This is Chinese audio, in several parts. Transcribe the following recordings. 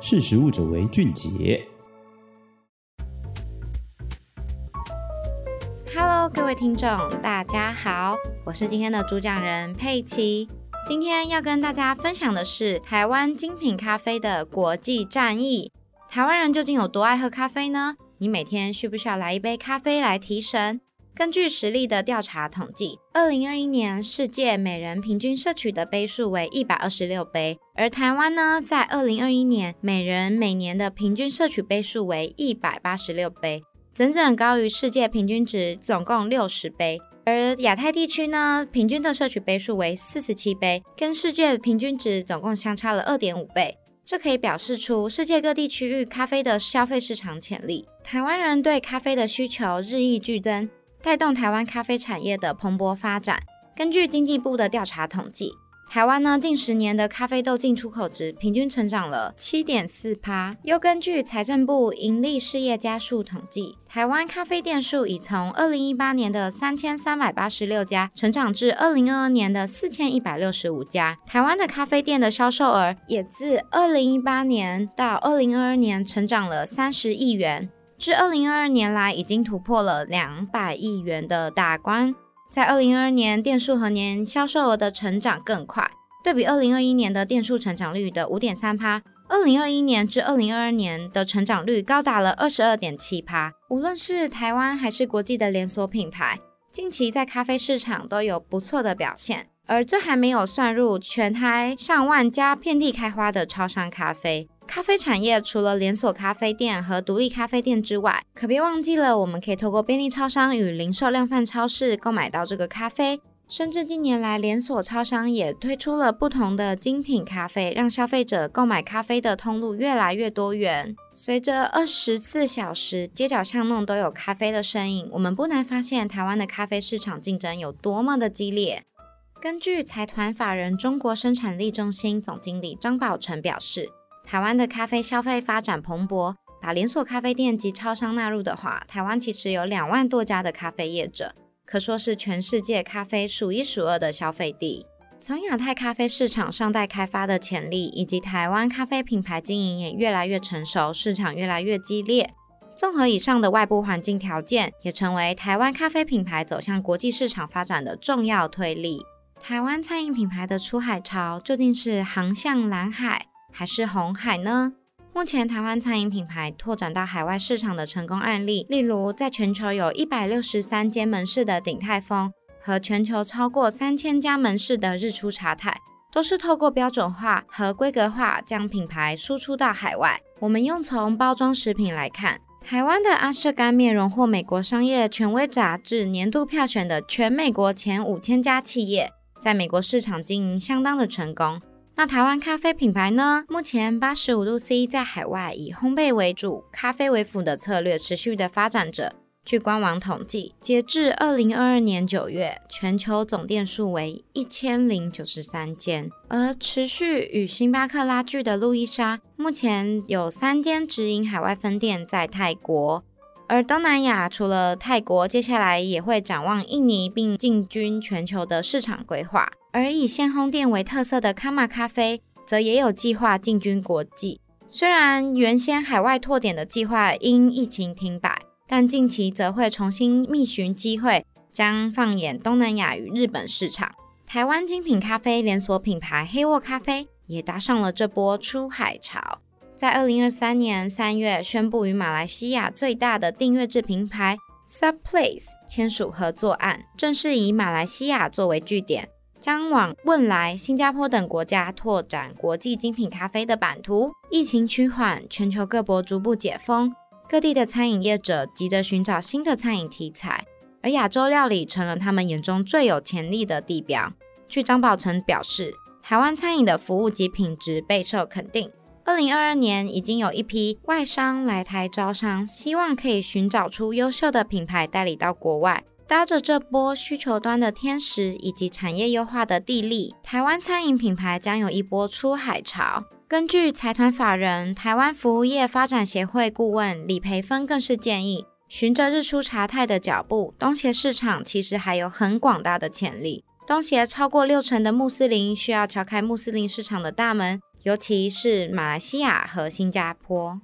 识食物者为俊杰。Hello，各位听众，大家好，我是今天的主讲人佩奇。今天要跟大家分享的是台湾精品咖啡的国际战役。台湾人究竟有多爱喝咖啡呢？你每天需不需要来一杯咖啡来提神？根据实力的调查统计，二零二一年世界每人平均摄取的杯数为一百二十六杯，而台湾呢，在二零二一年每人每年的平均摄取杯数为一百八十六杯，整整高于世界平均值总共六十杯。而亚太地区呢，平均的摄取杯数为四十七杯，跟世界平均值总共相差了二点五倍。这可以表示出世界各地区域咖啡的消费市场潜力。台湾人对咖啡的需求日益剧增。带动台湾咖啡产业的蓬勃发展。根据经济部的调查统计，台湾呢近十年的咖啡豆进出口值平均成长了七点四趴。又根据财政部营利事业家数统计，台湾咖啡店数已从二零一八年的三千三百八十六家成长至二零二二年的四千一百六十五家。台湾的咖啡店的销售额也自二零一八年到二零二二年成长了三十亿元。至二零二二年来，已经突破了两百亿元的大关。在二零二二年，店数和年销售额的成长更快，对比二零二一年的店数成长率的五点三趴，二零二一年至二零二二年的成长率高达了二十二点七趴。无论是台湾还是国际的连锁品牌，近期在咖啡市场都有不错的表现。而这还没有算入全台上万家遍地开花的超商咖啡。咖啡产业除了连锁咖啡店和独立咖啡店之外，可别忘记了，我们可以透过便利超商与零售量贩超市购买到这个咖啡。甚至近年来，连锁超商也推出了不同的精品咖啡，让消费者购买咖啡的通路越来越多元。随着二十四小时街角巷弄都有咖啡的身影，我们不难发现台湾的咖啡市场竞争有多么的激烈。根据财团法人中国生产力中心总经理张宝成表示，台湾的咖啡消费发展蓬勃，把连锁咖啡店及超商纳入的话，台湾其实有两万多家的咖啡业者，可说是全世界咖啡数一数二的消费地。从亚太咖啡市场尚待开发的潜力，以及台湾咖啡品牌经营也越来越成熟，市场越来越激烈。综合以上的外部环境条件，也成为台湾咖啡品牌走向国际市场发展的重要推力。台湾餐饮品牌的出海潮究竟是航向蓝海，还是红海呢？目前台湾餐饮品牌拓展到海外市场的成功案例，例如在全球有一百六十三间门市的鼎泰丰，和全球超过三千家门市的日出茶太，都是透过标准化和规格化将品牌输出到海外。我们用从包装食品来看，台湾的阿舍干面荣获美国商业权威杂志年度票选的全美国前五千家企业，在美国市场经营相当的成功。那台湾咖啡品牌呢？目前八十五度 C 在海外以烘焙为主、咖啡为辅的策略持续的发展着。据官网统计，截至二零二二年九月，全球总店数为一千零九十三间。而持续与星巴克拉锯的路易莎，目前有三间直营海外分店在泰国。而东南亚除了泰国，接下来也会展望印尼，并进军全球的市场规划。而以鲜烘店为特色的康玛咖啡，则也有计划进军国际。虽然原先海外拓点的计划因疫情停摆，但近期则会重新觅寻机会，将放眼东南亚与日本市场。台湾精品咖啡连锁品牌黑沃咖啡也搭上了这波出海潮，在二零二三年三月宣布与马来西亚最大的订阅制品牌 Subplace 签署合作案，正式以马来西亚作为据点。将往汶莱、新加坡等国家拓展国际精品咖啡的版图。疫情趋缓，全球各国逐步解封，各地的餐饮业者急着寻找新的餐饮题材，而亚洲料理成了他们眼中最有潜力的地标。据张宝成表示，台湾餐饮的服务及品质备受肯定。二零二二年已经有一批外商来台招商，希望可以寻找出优秀的品牌代理到国外。搭着这波需求端的天时以及产业优化的地利，台湾餐饮品牌将有一波出海潮。根据财团法人台湾服务业发展协会顾问李培芬更是建议，循着日出茶太的脚步，东协市场其实还有很广大的潜力。东协超过六成的穆斯林需要敲开穆斯林市场的大门，尤其是马来西亚和新加坡。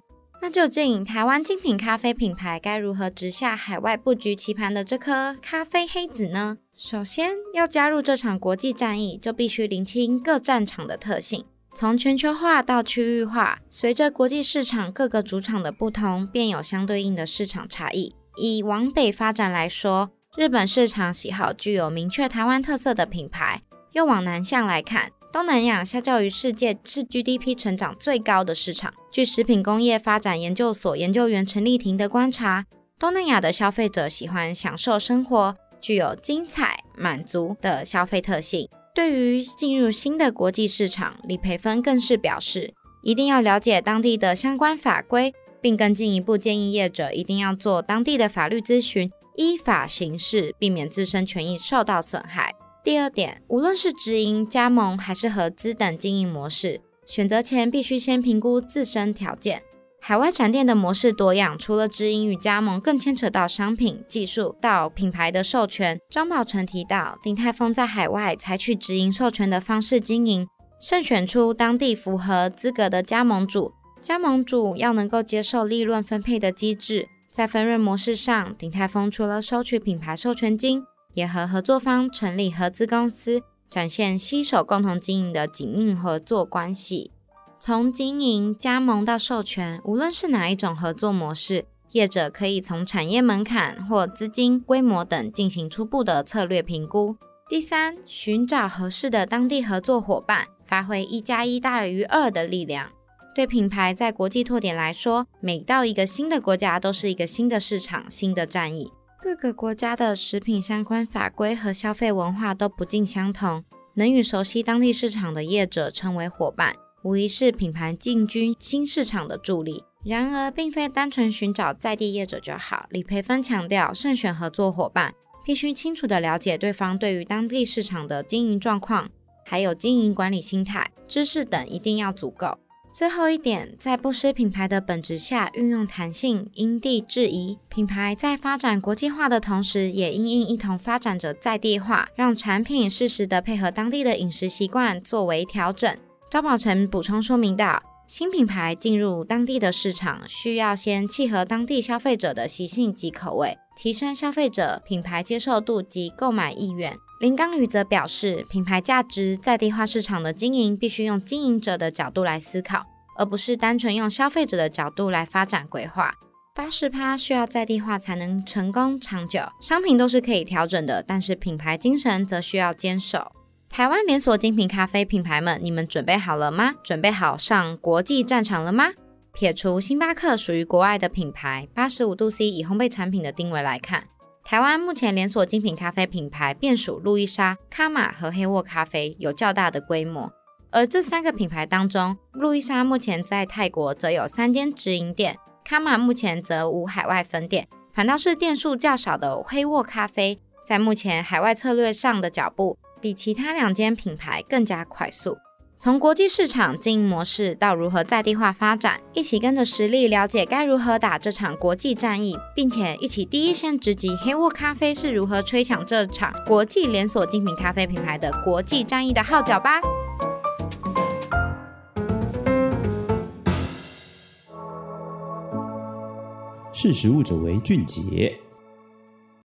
那究竟台湾精品咖啡品牌该如何直下海外布局棋盘的这颗咖啡黑子呢？首先要加入这场国际战役，就必须厘清各战场的特性。从全球化到区域化，随着国际市场各个主场的不同，便有相对应的市场差异。以往北发展来说，日本市场喜好具有明确台湾特色的品牌；又往南向来看，东南亚相较于世界是 GDP 成长最高的市场。据食品工业发展研究所研究员陈丽婷的观察，东南亚的消费者喜欢享受生活，具有精彩满足的消费特性。对于进入新的国际市场，李培芬更是表示，一定要了解当地的相关法规，并更进一步建议业者一定要做当地的法律咨询，依法行事，避免自身权益受到损害。第二点，无论是直营、加盟还是合资等经营模式，选择前必须先评估自身条件。海外展店的模式多样，除了直营与加盟，更牵扯到商品、技术到品牌的授权。张宝成提到，鼎泰丰在海外采取直营授权的方式经营，慎选出当地符合资格的加盟主。加盟主要能够接受利润分配的机制。在分润模式上，鼎泰丰除了收取品牌授权金，也和合作方成立合资公司，展现携手共同经营的紧密合作关系。从经营、加盟到授权，无论是哪一种合作模式，业者可以从产业门槛或资金规模等进行初步的策略评估。第三，寻找合适的当地合作伙伴，发挥一加一大于二的力量。对品牌在国际拓点来说，每到一个新的国家，都是一个新的市场、新的战役。各个国家的食品相关法规和消费文化都不尽相同，能与熟悉当地市场的业者成为伙伴，无疑是品牌进军新市场的助力。然而，并非单纯寻找在地业者就好。李培芬强调，慎选合作伙伴，必须清楚地了解对方对于当地市场的经营状况，还有经营管理心态、知识等一定要足够。最后一点，在不失品牌的本质下，运用弹性，因地制宜。品牌在发展国际化的同时，也因应一同发展着在地化，让产品适时的配合当地的饮食习惯作为调整。张宝成补充说明道，新品牌进入当地的市场，需要先契合当地消费者的习性及口味，提升消费者品牌接受度及购买意愿。林刚宇则表示，品牌价值在地化市场的经营，必须用经营者的角度来思考，而不是单纯用消费者的角度来发展规划。八十趴需要在地化才能成功长久。商品都是可以调整的，但是品牌精神则需要坚守。台湾连锁精品咖啡品牌们，你们准备好了吗？准备好上国际战场了吗？撇除星巴克属于国外的品牌，八十五度 C 以烘焙产品的定位来看。台湾目前连锁精品咖啡品牌便属路易莎、卡玛和黑沃咖啡，有较大的规模。而这三个品牌当中，路易莎目前在泰国则有三间直营店，卡玛目前则无海外分店，反倒是店数较少的黑沃咖啡，在目前海外策略上的脚步，比其他两间品牌更加快速。从国际市场经营模式到如何在地化发展，一起跟着实力了解该如何打这场国际战役，并且一起第一线直击黑沃咖啡是如何吹响这场国际连锁精品咖啡品牌的国际战役的号角吧。识食物者为俊杰。